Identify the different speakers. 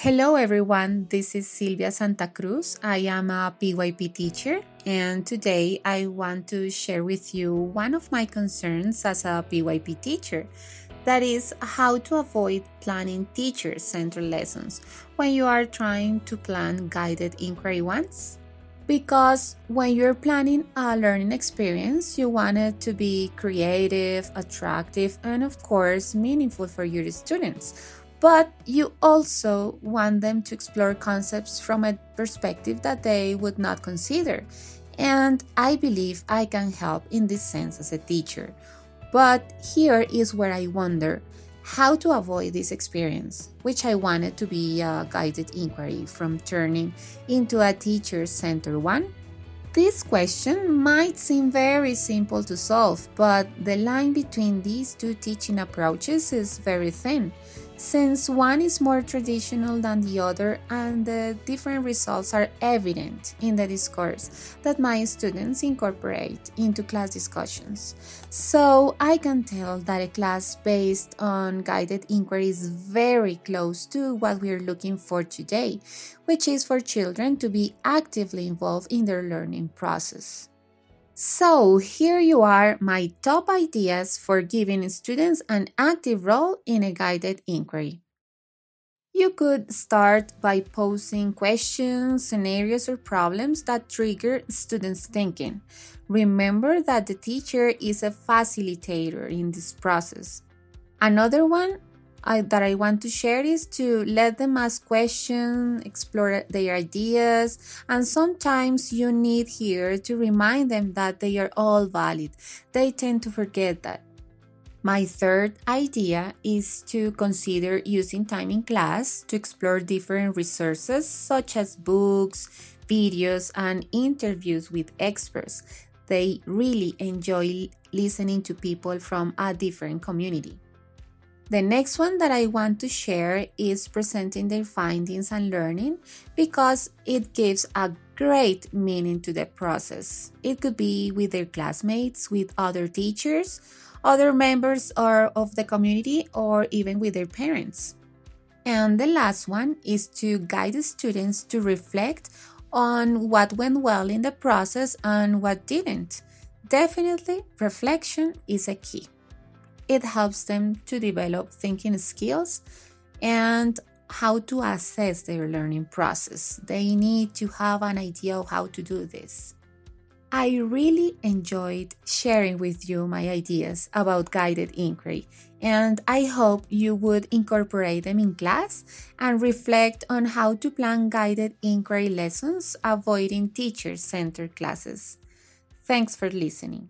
Speaker 1: Hello, everyone. This is Silvia Santacruz. I am a PYP teacher, and today I want to share with you one of my concerns as a PYP teacher. That is, how to avoid planning teacher centered lessons when you are trying to plan guided inquiry ones. Because when you're planning a learning experience, you want it to be creative, attractive, and of course, meaningful for your students but you also want them to explore concepts from a perspective that they would not consider. And I believe I can help in this sense as a teacher. But here is where I wonder how to avoid this experience, which I wanted to be a guided inquiry from turning into a teacher centered one. This question might seem very simple to solve, but the line between these two teaching approaches is very thin since one is more traditional than the other and the different results are evident in the discourse that my students incorporate into class discussions. So I can tell that a class based on guided inquiry is very close to what we're looking for today, which is for children to be actively involved in their learning process. So, here you are my top ideas for giving students an active role in a guided inquiry. You could start by posing questions, scenarios, or problems that trigger students' thinking. Remember that the teacher is a facilitator in this process. Another one I, that I want to share is to let them ask questions, explore their ideas, and sometimes you need here to remind them that they are all valid. They tend to forget that. My third idea is to consider using time in class to explore different resources such as books, videos, and interviews with experts. They really enjoy listening to people from a different community. The next one that I want to share is presenting their findings and learning because it gives a great meaning to the process. It could be with their classmates, with other teachers, other members or of the community, or even with their parents. And the last one is to guide the students to reflect on what went well in the process and what didn't. Definitely, reflection is a key. It helps them to develop thinking skills and how to assess their learning process. They need to have an idea of how to do this. I really enjoyed sharing with you my ideas about guided inquiry, and I hope you would incorporate them in class and reflect on how to plan guided inquiry lessons, avoiding teacher centered classes. Thanks for listening.